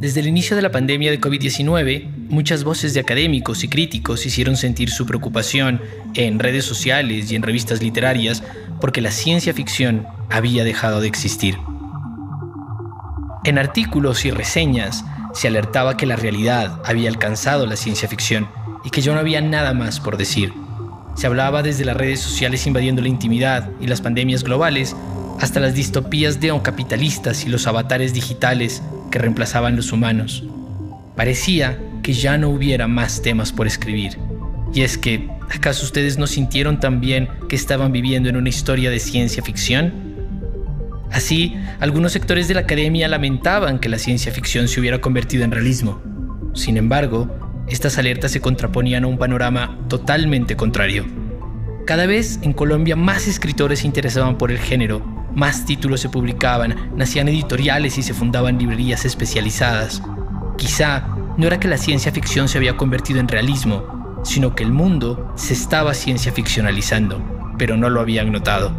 Desde el inicio de la pandemia de COVID-19, muchas voces de académicos y críticos hicieron sentir su preocupación en redes sociales y en revistas literarias porque la ciencia ficción había dejado de existir. En artículos y reseñas se alertaba que la realidad había alcanzado la ciencia ficción y que ya no había nada más por decir. Se hablaba desde las redes sociales invadiendo la intimidad y las pandemias globales hasta las distopías neocapitalistas y los avatares digitales que reemplazaban los humanos. Parecía que ya no hubiera más temas por escribir. Y es que, ¿acaso ustedes no sintieron también que estaban viviendo en una historia de ciencia ficción? Así, algunos sectores de la academia lamentaban que la ciencia ficción se hubiera convertido en realismo. Sin embargo, estas alertas se contraponían a un panorama totalmente contrario. Cada vez en Colombia más escritores se interesaban por el género más títulos se publicaban, nacían editoriales y se fundaban librerías especializadas. Quizá no era que la ciencia ficción se había convertido en realismo, sino que el mundo se estaba ciencia ficcionalizando, pero no lo habían notado.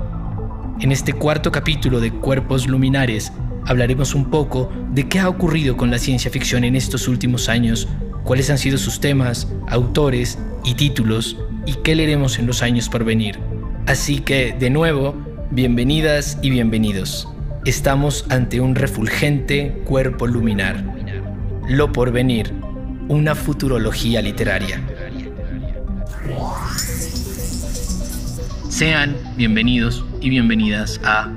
En este cuarto capítulo de Cuerpos Luminares hablaremos un poco de qué ha ocurrido con la ciencia ficción en estos últimos años, cuáles han sido sus temas, autores y títulos, y qué leeremos en los años por venir. Así que, de nuevo, Bienvenidas y bienvenidos. Estamos ante un refulgente cuerpo luminar. Lo por venir, una futurología literaria. Sean bienvenidos y bienvenidas a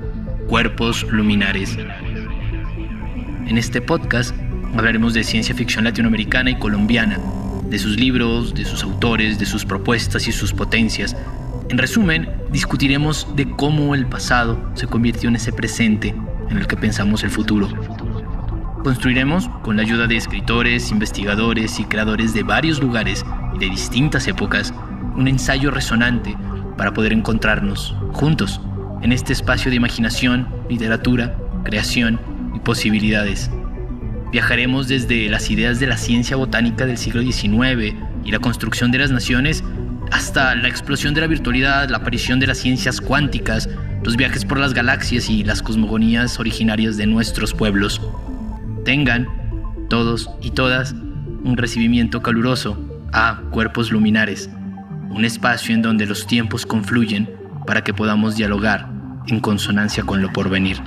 Cuerpos Luminares. En este podcast hablaremos de ciencia ficción latinoamericana y colombiana, de sus libros, de sus autores, de sus propuestas y sus potencias, en resumen, discutiremos de cómo el pasado se convirtió en ese presente en el que pensamos el futuro. Construiremos, con la ayuda de escritores, investigadores y creadores de varios lugares y de distintas épocas, un ensayo resonante para poder encontrarnos juntos en este espacio de imaginación, literatura, creación y posibilidades. Viajaremos desde las ideas de la ciencia botánica del siglo XIX y la construcción de las naciones hasta la explosión de la virtualidad, la aparición de las ciencias cuánticas, los viajes por las galaxias y las cosmogonías originarias de nuestros pueblos. Tengan, todos y todas, un recibimiento caluroso a Cuerpos Luminares, un espacio en donde los tiempos confluyen para que podamos dialogar en consonancia con lo porvenir.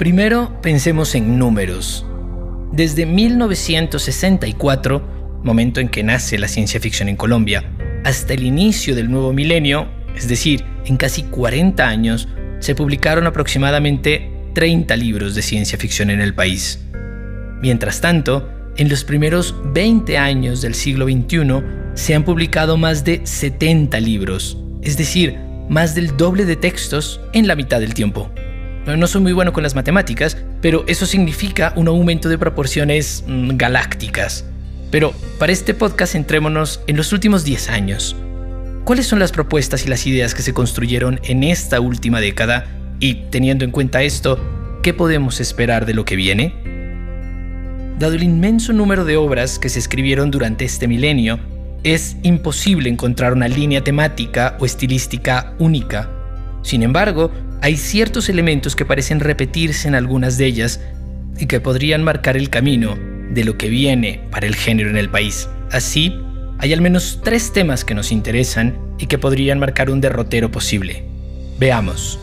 Primero pensemos en números. Desde 1964, momento en que nace la ciencia ficción en Colombia, hasta el inicio del nuevo milenio, es decir, en casi 40 años, se publicaron aproximadamente 30 libros de ciencia ficción en el país. Mientras tanto, en los primeros 20 años del siglo XXI se han publicado más de 70 libros, es decir, más del doble de textos en la mitad del tiempo. No soy muy bueno con las matemáticas, pero eso significa un aumento de proporciones mm, galácticas. Pero para este podcast centrémonos en los últimos 10 años. ¿Cuáles son las propuestas y las ideas que se construyeron en esta última década? Y teniendo en cuenta esto, ¿qué podemos esperar de lo que viene? Dado el inmenso número de obras que se escribieron durante este milenio, es imposible encontrar una línea temática o estilística única. Sin embargo, hay ciertos elementos que parecen repetirse en algunas de ellas y que podrían marcar el camino de lo que viene para el género en el país. Así, hay al menos tres temas que nos interesan y que podrían marcar un derrotero posible. Veamos.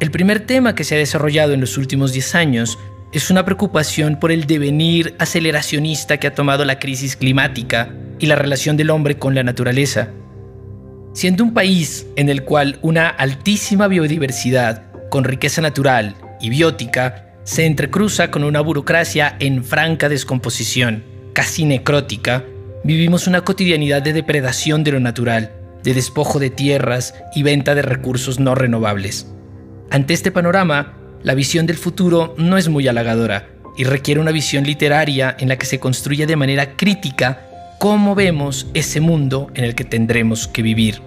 El primer tema que se ha desarrollado en los últimos 10 años es una preocupación por el devenir aceleracionista que ha tomado la crisis climática y la relación del hombre con la naturaleza. Siendo un país en el cual una altísima biodiversidad, con riqueza natural y biótica, se entrecruza con una burocracia en franca descomposición, casi necrótica, vivimos una cotidianidad de depredación de lo natural, de despojo de tierras y venta de recursos no renovables. Ante este panorama, la visión del futuro no es muy halagadora y requiere una visión literaria en la que se construya de manera crítica cómo vemos ese mundo en el que tendremos que vivir.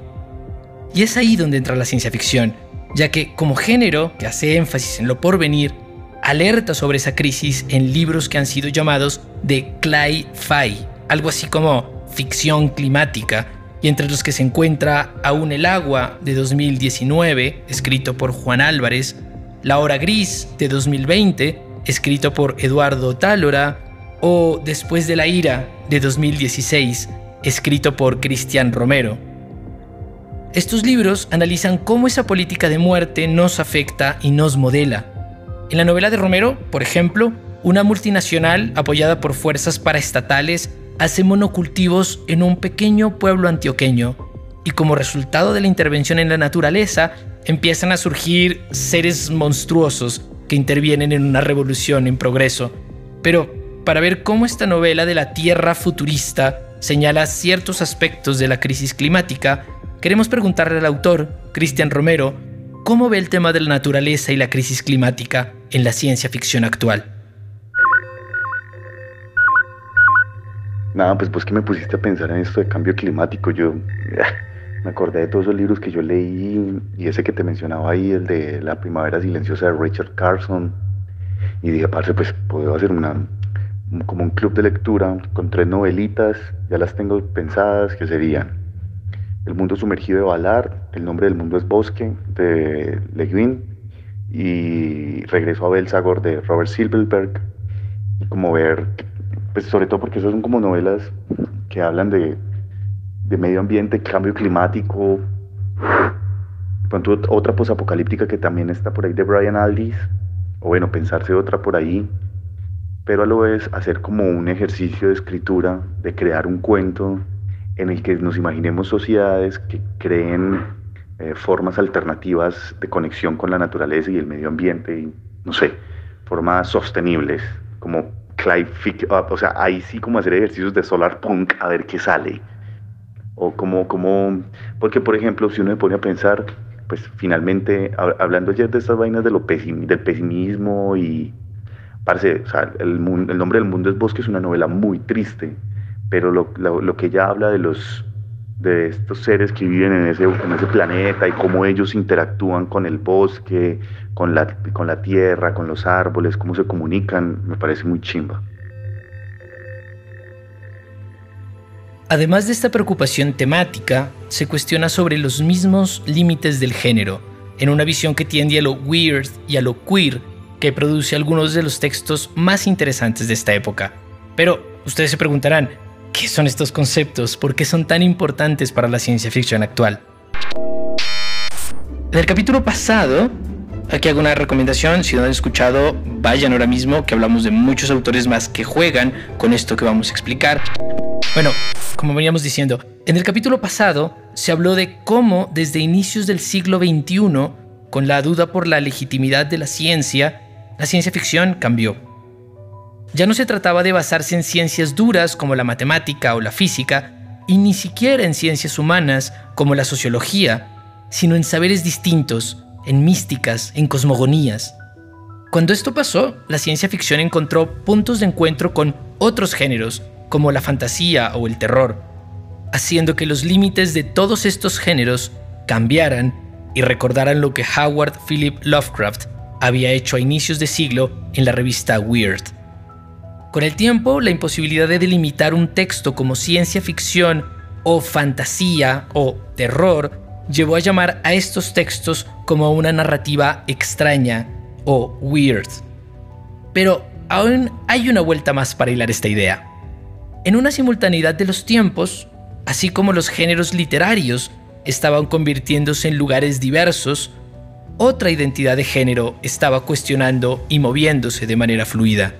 Y es ahí donde entra la ciencia ficción, ya que como género que hace énfasis en lo porvenir, alerta sobre esa crisis en libros que han sido llamados de cli-fi, algo así como ficción climática, y entre los que se encuentra Aún el agua de 2019, escrito por Juan Álvarez, La hora gris de 2020, escrito por Eduardo Tálora, o Después de la ira de 2016, escrito por Cristian Romero. Estos libros analizan cómo esa política de muerte nos afecta y nos modela. En la novela de Romero, por ejemplo, una multinacional apoyada por fuerzas paraestatales hace monocultivos en un pequeño pueblo antioqueño y como resultado de la intervención en la naturaleza empiezan a surgir seres monstruosos que intervienen en una revolución en progreso. Pero para ver cómo esta novela de la Tierra futurista señala ciertos aspectos de la crisis climática, queremos preguntarle al autor, Cristian Romero, cómo ve el tema de la naturaleza y la crisis climática en la ciencia ficción actual. Nada, pues pues me pusiste a pensar en esto de cambio climático. Yo me acordé de todos esos libros que yo leí y ese que te mencionaba ahí, el de La Primavera Silenciosa de Richard Carson. Y dije, parce, pues puedo hacer una, como un club de lectura con tres novelitas, ya las tengo pensadas, que serían El mundo sumergido de Ballard, El nombre del mundo es Bosque, de Le Guin, y Regreso a Belsagor, de Robert Silverberg, y como ver pues sobre todo porque esas son como novelas que hablan de, de medio ambiente, cambio climático. Pronto otra posapocalíptica que también está por ahí de Brian Aldiss, o bueno, pensarse otra por ahí, pero a lo vez hacer como un ejercicio de escritura, de crear un cuento en el que nos imaginemos sociedades que creen eh, formas alternativas de conexión con la naturaleza y el medio ambiente, y, no sé, formas sostenibles, como Ah, o sea, ahí sí como hacer ejercicios de solar punk a ver qué sale. O como, como, porque por ejemplo, si uno se pone a pensar, pues finalmente, hablando ayer de estas vainas de lo del pesimismo y, parece, o sea, el, el, nombre del mundo es Bosque es una novela muy triste, pero lo, lo, lo que ella habla de los de estos seres que viven en ese, en ese planeta y cómo ellos interactúan con el bosque, con la, con la tierra, con los árboles, cómo se comunican, me parece muy chimba. Además de esta preocupación temática, se cuestiona sobre los mismos límites del género, en una visión que tiende a lo weird y a lo queer, que produce algunos de los textos más interesantes de esta época. Pero ustedes se preguntarán, ¿qué son estos conceptos? ¿Por qué son tan importantes para la ciencia ficción actual? En el capítulo pasado Aquí hago una recomendación, si no han escuchado, vayan ahora mismo, que hablamos de muchos autores más que juegan con esto que vamos a explicar. Bueno, como veníamos diciendo, en el capítulo pasado se habló de cómo desde inicios del siglo XXI, con la duda por la legitimidad de la ciencia, la ciencia ficción cambió. Ya no se trataba de basarse en ciencias duras como la matemática o la física, y ni siquiera en ciencias humanas como la sociología, sino en saberes distintos, en místicas, en cosmogonías. Cuando esto pasó, la ciencia ficción encontró puntos de encuentro con otros géneros, como la fantasía o el terror, haciendo que los límites de todos estos géneros cambiaran y recordaran lo que Howard Philip Lovecraft había hecho a inicios de siglo en la revista Weird. Con el tiempo, la imposibilidad de delimitar un texto como ciencia ficción o fantasía o terror llevó a llamar a estos textos como una narrativa extraña o weird. Pero aún hay una vuelta más para hilar esta idea. En una simultaneidad de los tiempos, así como los géneros literarios estaban convirtiéndose en lugares diversos, otra identidad de género estaba cuestionando y moviéndose de manera fluida.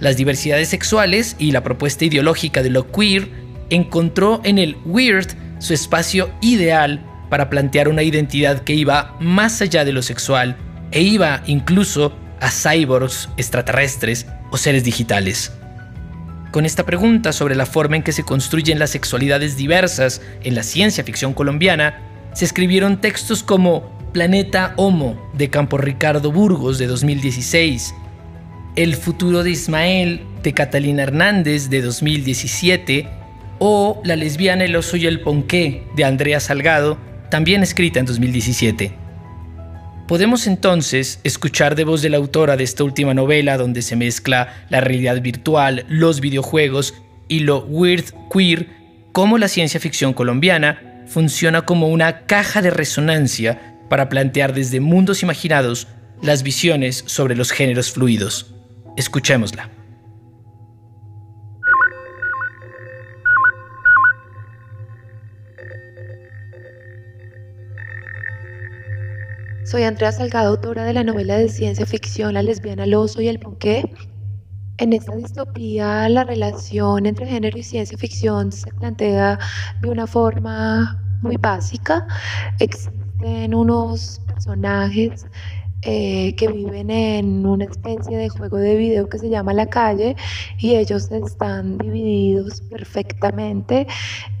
Las diversidades sexuales y la propuesta ideológica de lo queer encontró en el weird su espacio ideal para plantear una identidad que iba más allá de lo sexual e iba incluso a cyborgs extraterrestres o seres digitales. Con esta pregunta sobre la forma en que se construyen las sexualidades diversas en la ciencia ficción colombiana, se escribieron textos como Planeta Homo de Campo Ricardo Burgos de 2016, El futuro de Ismael de Catalina Hernández de 2017 o La lesbiana, el oso y el ponqué de Andrea Salgado, también escrita en 2017. Podemos entonces escuchar de voz de la autora de esta última novela donde se mezcla la realidad virtual, los videojuegos y lo weird queer, cómo la ciencia ficción colombiana funciona como una caja de resonancia para plantear desde mundos imaginados las visiones sobre los géneros fluidos. Escuchémosla. Soy Andrea Salgado, autora de la novela de ciencia ficción La lesbiana, el oso y el ponqué. En esta distopía, la relación entre género y ciencia ficción se plantea de una forma muy básica. Existen unos personajes eh, que viven en una especie de juego de video que se llama La Calle y ellos están divididos perfectamente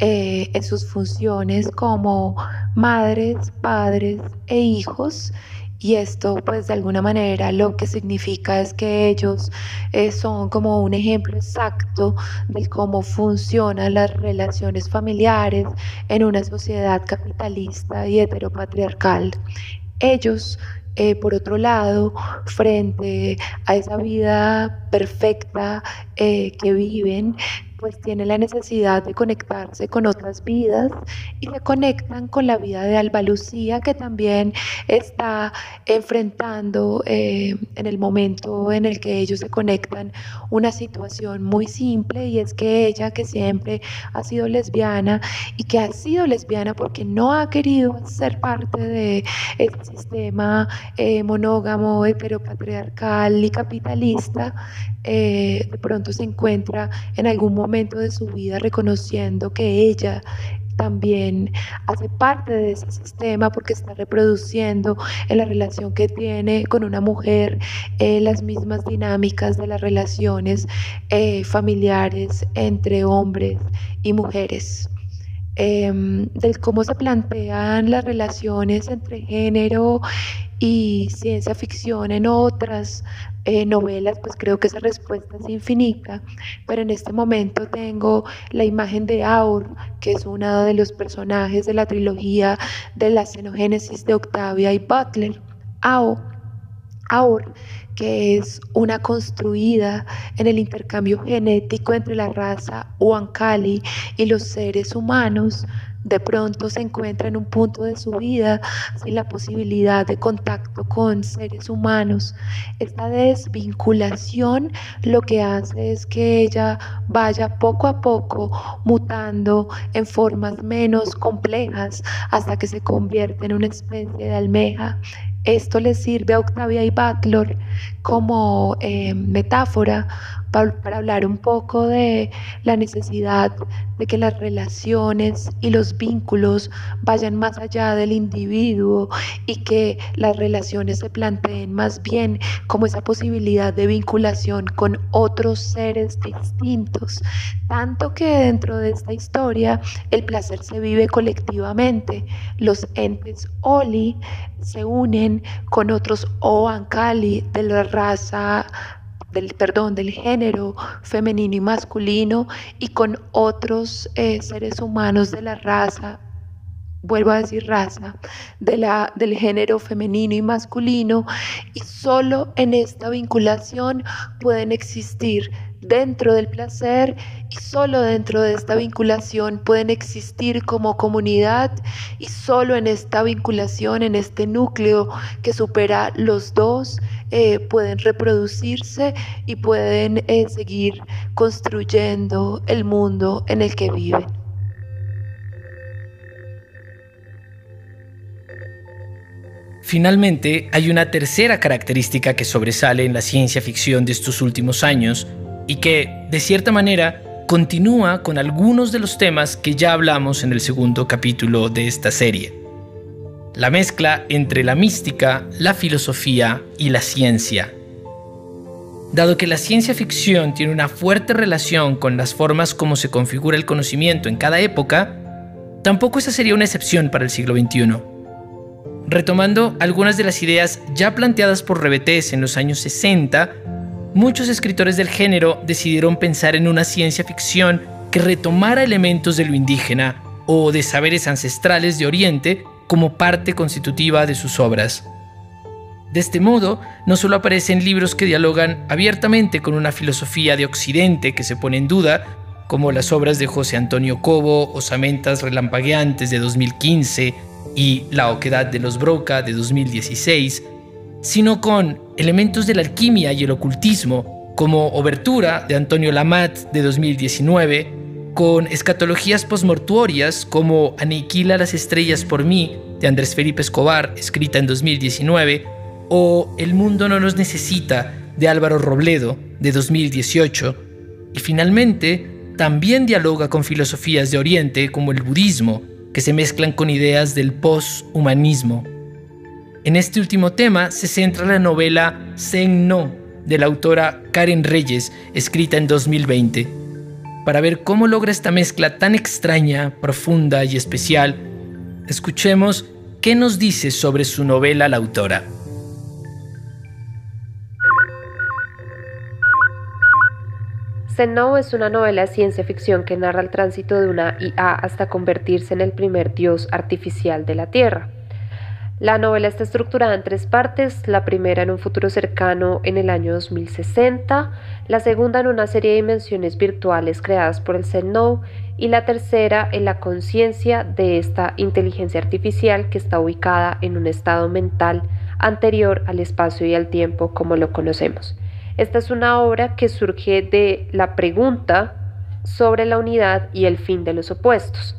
eh, en sus funciones como madres, padres e hijos. Y esto pues de alguna manera lo que significa es que ellos eh, son como un ejemplo exacto de cómo funcionan las relaciones familiares en una sociedad capitalista y heteropatriarcal. Ellos eh, por otro lado, frente a esa vida perfecta eh, que viven, pues tienen la necesidad de conectarse con otras vidas y se conectan con la vida de Alba Lucía que también está enfrentando eh, en el momento en el que ellos se conectan una situación muy simple y es que ella que siempre ha sido lesbiana y que ha sido lesbiana porque no ha querido ser parte de este sistema eh, monógamo, heteropatriarcal y capitalista, eh, de pronto se encuentra en algún momento de su vida reconociendo que ella también hace parte de ese sistema porque está reproduciendo en la relación que tiene con una mujer eh, las mismas dinámicas de las relaciones eh, familiares entre hombres y mujeres. Em, del cómo se plantean las relaciones entre género y ciencia ficción en otras eh, novelas, pues creo que esa respuesta es infinita, pero en este momento tengo la imagen de Aur, que es uno de los personajes de la trilogía de la xenogénesis de Octavia y Butler. Aur, Aur que es una construida en el intercambio genético entre la raza Huancali y los seres humanos, de pronto se encuentra en un punto de su vida sin la posibilidad de contacto con seres humanos. Esta desvinculación lo que hace es que ella vaya poco a poco mutando en formas menos complejas hasta que se convierte en una especie de almeja esto le sirve a Octavia y Butler como eh, metáfora para, hablar un poco de la necesidad de que las relaciones y los vínculos vayan más allá del individuo y que las relaciones se planteen más bien como esa posibilidad de vinculación con otros seres distintos. Tanto que dentro de esta historia el placer se vive colectivamente. Los entes Oli se unen con otros Oankali de la raza del perdón, del género femenino y masculino y con otros eh, seres humanos de la raza vuelvo a decir raza, de la, del género femenino y masculino, y solo en esta vinculación pueden existir dentro del placer y solo dentro de esta vinculación pueden existir como comunidad y solo en esta vinculación, en este núcleo que supera los dos, eh, pueden reproducirse y pueden eh, seguir construyendo el mundo en el que viven. Finalmente, hay una tercera característica que sobresale en la ciencia ficción de estos últimos años y que, de cierta manera, continúa con algunos de los temas que ya hablamos en el segundo capítulo de esta serie. La mezcla entre la mística, la filosofía y la ciencia. Dado que la ciencia ficción tiene una fuerte relación con las formas como se configura el conocimiento en cada época, tampoco esa sería una excepción para el siglo XXI. Retomando algunas de las ideas ya planteadas por Rebetés en los años 60, muchos escritores del género decidieron pensar en una ciencia ficción que retomara elementos de lo indígena o de saberes ancestrales de Oriente como parte constitutiva de sus obras. De este modo, no solo aparecen libros que dialogan abiertamente con una filosofía de Occidente que se pone en duda, como las obras de José Antonio Cobo, Osamentas Relampagueantes de 2015 y La Oquedad de los Broca de 2016, sino con elementos de la alquimia y el ocultismo, como Obertura de Antonio Lamat de 2019, con escatologías postmortuorias como Aniquila las estrellas por mí de Andrés Felipe Escobar, escrita en 2019, o El mundo no nos necesita de Álvaro Robledo de 2018, y finalmente también dialoga con filosofías de Oriente como el budismo, que se mezclan con ideas del post-humanismo. En este último tema se centra la novela Zen No de la autora Karen Reyes, escrita en 2020. Para ver cómo logra esta mezcla tan extraña, profunda y especial, escuchemos qué nos dice sobre su novela la autora. Zen es una novela de ciencia ficción que narra el tránsito de una IA hasta convertirse en el primer dios artificial de la Tierra. La novela está estructurada en tres partes, la primera en un futuro cercano en el año 2060, la segunda en una serie de dimensiones virtuales creadas por el Zen y la tercera en la conciencia de esta inteligencia artificial que está ubicada en un estado mental anterior al espacio y al tiempo como lo conocemos. Esta es una obra que surge de la pregunta sobre la unidad y el fin de los opuestos.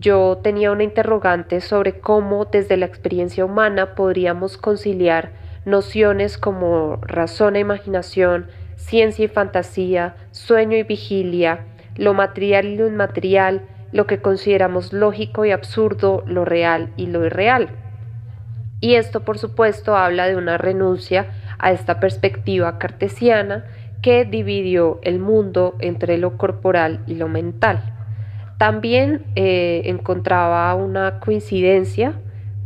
Yo tenía una interrogante sobre cómo desde la experiencia humana podríamos conciliar nociones como razón e imaginación, ciencia y fantasía, sueño y vigilia, lo material y lo inmaterial, lo que consideramos lógico y absurdo, lo real y lo irreal. Y esto, por supuesto, habla de una renuncia a esta perspectiva cartesiana que dividió el mundo entre lo corporal y lo mental. También eh, encontraba una coincidencia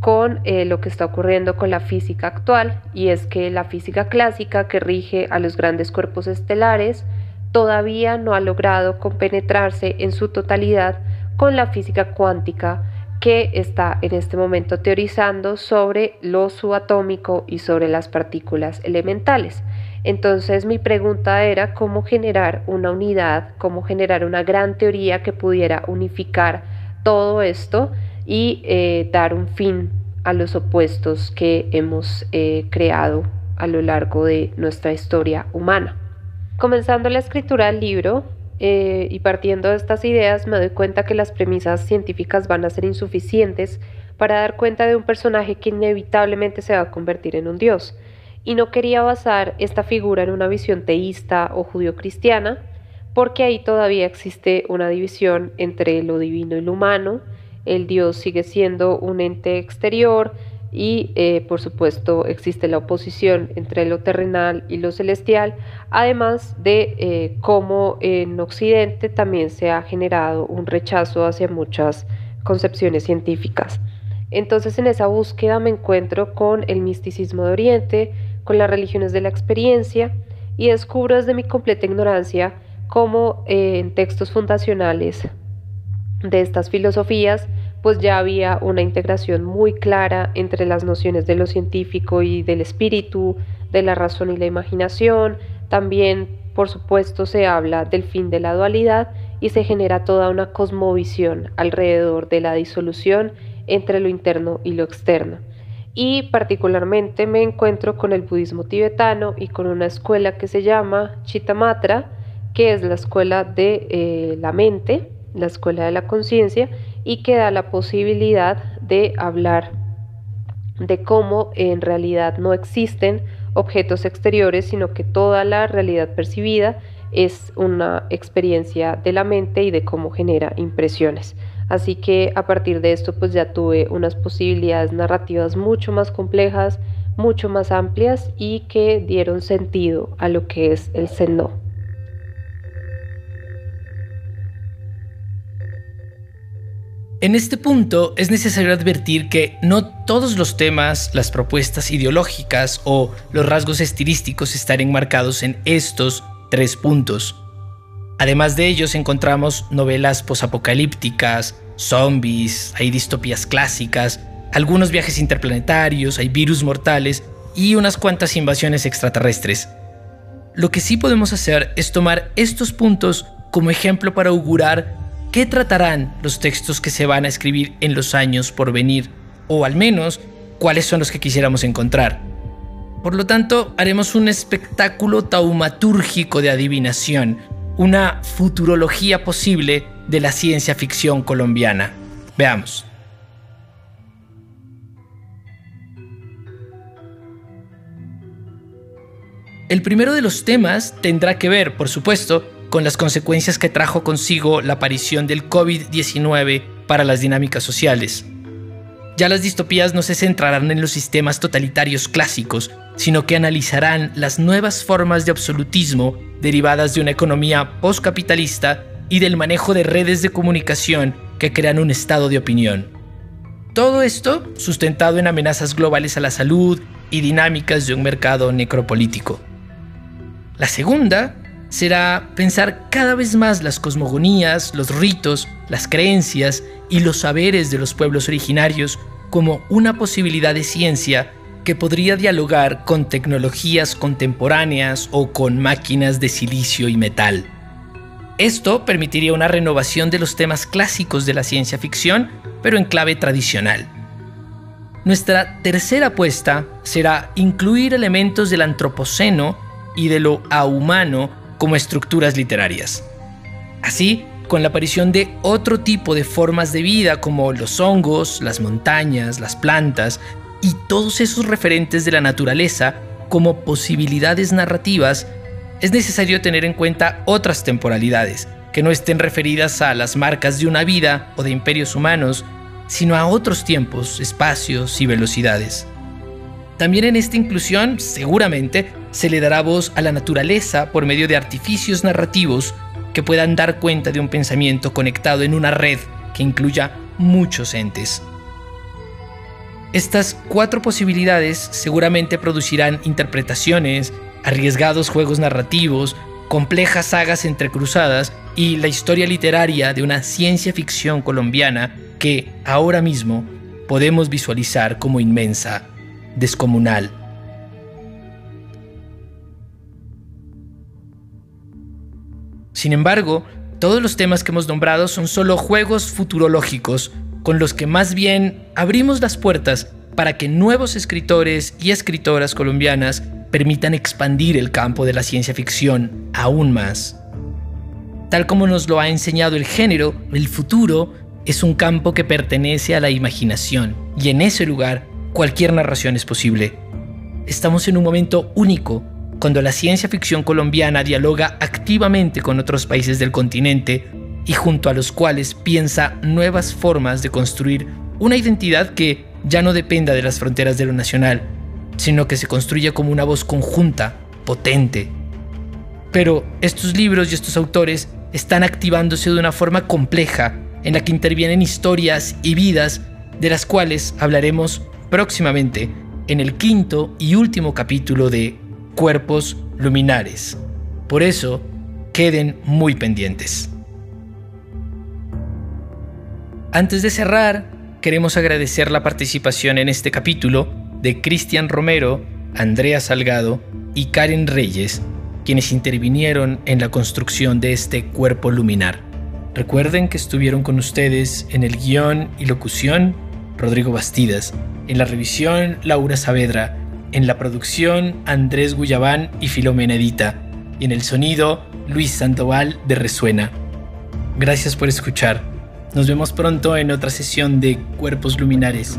con eh, lo que está ocurriendo con la física actual y es que la física clásica que rige a los grandes cuerpos estelares todavía no ha logrado compenetrarse en su totalidad con la física cuántica que está en este momento teorizando sobre lo subatómico y sobre las partículas elementales. Entonces mi pregunta era cómo generar una unidad, cómo generar una gran teoría que pudiera unificar todo esto y eh, dar un fin a los opuestos que hemos eh, creado a lo largo de nuestra historia humana. Comenzando la escritura del libro, eh, y partiendo de estas ideas me doy cuenta que las premisas científicas van a ser insuficientes para dar cuenta de un personaje que inevitablemente se va a convertir en un dios. Y no quería basar esta figura en una visión teísta o judío-cristiana, porque ahí todavía existe una división entre lo divino y lo humano. El dios sigue siendo un ente exterior, y eh, por supuesto existe la oposición entre lo terrenal y lo celestial, además de eh, cómo en Occidente también se ha generado un rechazo hacia muchas concepciones científicas. Entonces en esa búsqueda me encuentro con el misticismo de Oriente, con las religiones de la experiencia y descubro desde mi completa ignorancia cómo eh, en textos fundacionales de estas filosofías pues ya había una integración muy clara entre las nociones de lo científico y del espíritu, de la razón y la imaginación. También, por supuesto, se habla del fin de la dualidad y se genera toda una cosmovisión alrededor de la disolución entre lo interno y lo externo. Y particularmente me encuentro con el budismo tibetano y con una escuela que se llama Chittamatra, que es la escuela de eh, la mente, la escuela de la conciencia, y que da la posibilidad de hablar de cómo en realidad no existen objetos exteriores, sino que toda la realidad percibida es una experiencia de la mente y de cómo genera impresiones. Así que a partir de esto pues ya tuve unas posibilidades narrativas mucho más complejas, mucho más amplias y que dieron sentido a lo que es el seno. En este punto es necesario advertir que no todos los temas, las propuestas ideológicas o los rasgos estilísticos están enmarcados en estos tres puntos. Además de ellos encontramos novelas posapocalípticas, zombies, hay distopías clásicas, algunos viajes interplanetarios, hay virus mortales y unas cuantas invasiones extraterrestres. Lo que sí podemos hacer es tomar estos puntos como ejemplo para augurar qué tratarán los textos que se van a escribir en los años por venir, o al menos cuáles son los que quisiéramos encontrar. Por lo tanto, haremos un espectáculo taumatúrgico de adivinación, una futurología posible de la ciencia ficción colombiana. Veamos. El primero de los temas tendrá que ver, por supuesto, con las consecuencias que trajo consigo la aparición del COVID-19 para las dinámicas sociales. Ya las distopías no se centrarán en los sistemas totalitarios clásicos, sino que analizarán las nuevas formas de absolutismo derivadas de una economía postcapitalista y del manejo de redes de comunicación que crean un estado de opinión. Todo esto sustentado en amenazas globales a la salud y dinámicas de un mercado necropolítico. La segunda será pensar cada vez más las cosmogonías, los ritos, las creencias y los saberes de los pueblos originarios como una posibilidad de ciencia que podría dialogar con tecnologías contemporáneas o con máquinas de silicio y metal. Esto permitiría una renovación de los temas clásicos de la ciencia ficción, pero en clave tradicional. Nuestra tercera apuesta será incluir elementos del antropoceno y de lo ahumano como estructuras literarias. Así, con la aparición de otro tipo de formas de vida como los hongos, las montañas, las plantas y todos esos referentes de la naturaleza como posibilidades narrativas, es necesario tener en cuenta otras temporalidades que no estén referidas a las marcas de una vida o de imperios humanos, sino a otros tiempos, espacios y velocidades. También en esta inclusión, seguramente, se le dará voz a la naturaleza por medio de artificios narrativos que puedan dar cuenta de un pensamiento conectado en una red que incluya muchos entes. Estas cuatro posibilidades seguramente producirán interpretaciones, arriesgados juegos narrativos, complejas sagas entrecruzadas y la historia literaria de una ciencia ficción colombiana que ahora mismo podemos visualizar como inmensa descomunal. Sin embargo, todos los temas que hemos nombrado son solo juegos futurológicos con los que más bien abrimos las puertas para que nuevos escritores y escritoras colombianas permitan expandir el campo de la ciencia ficción aún más. Tal como nos lo ha enseñado el género, el futuro es un campo que pertenece a la imaginación y en ese lugar cualquier narración es posible. Estamos en un momento único cuando la ciencia ficción colombiana dialoga activamente con otros países del continente y junto a los cuales piensa nuevas formas de construir una identidad que ya no dependa de las fronteras de lo nacional, sino que se construya como una voz conjunta, potente. Pero estos libros y estos autores están activándose de una forma compleja en la que intervienen historias y vidas de las cuales hablaremos próximamente en el quinto y último capítulo de Cuerpos Luminares. Por eso, queden muy pendientes. Antes de cerrar, queremos agradecer la participación en este capítulo de Cristian Romero, Andrea Salgado y Karen Reyes, quienes intervinieron en la construcción de este cuerpo luminar. Recuerden que estuvieron con ustedes en el guion y locución Rodrigo Bastidas en la revisión, Laura Saavedra. En la producción, Andrés Guyabán y Filomena Edita. Y en el sonido, Luis Sandoval de Resuena. Gracias por escuchar. Nos vemos pronto en otra sesión de Cuerpos Luminares.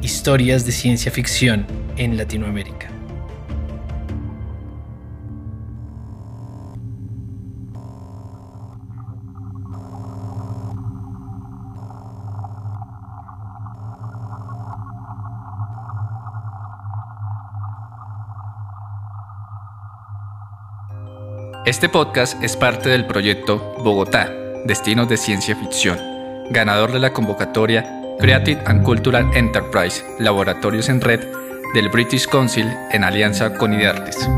Historias de ciencia ficción en Latinoamérica. Este podcast es parte del proyecto Bogotá, Destinos de Ciencia Ficción, ganador de la convocatoria Creative and Cultural Enterprise, Laboratorios en Red del British Council en alianza con IDEARTES.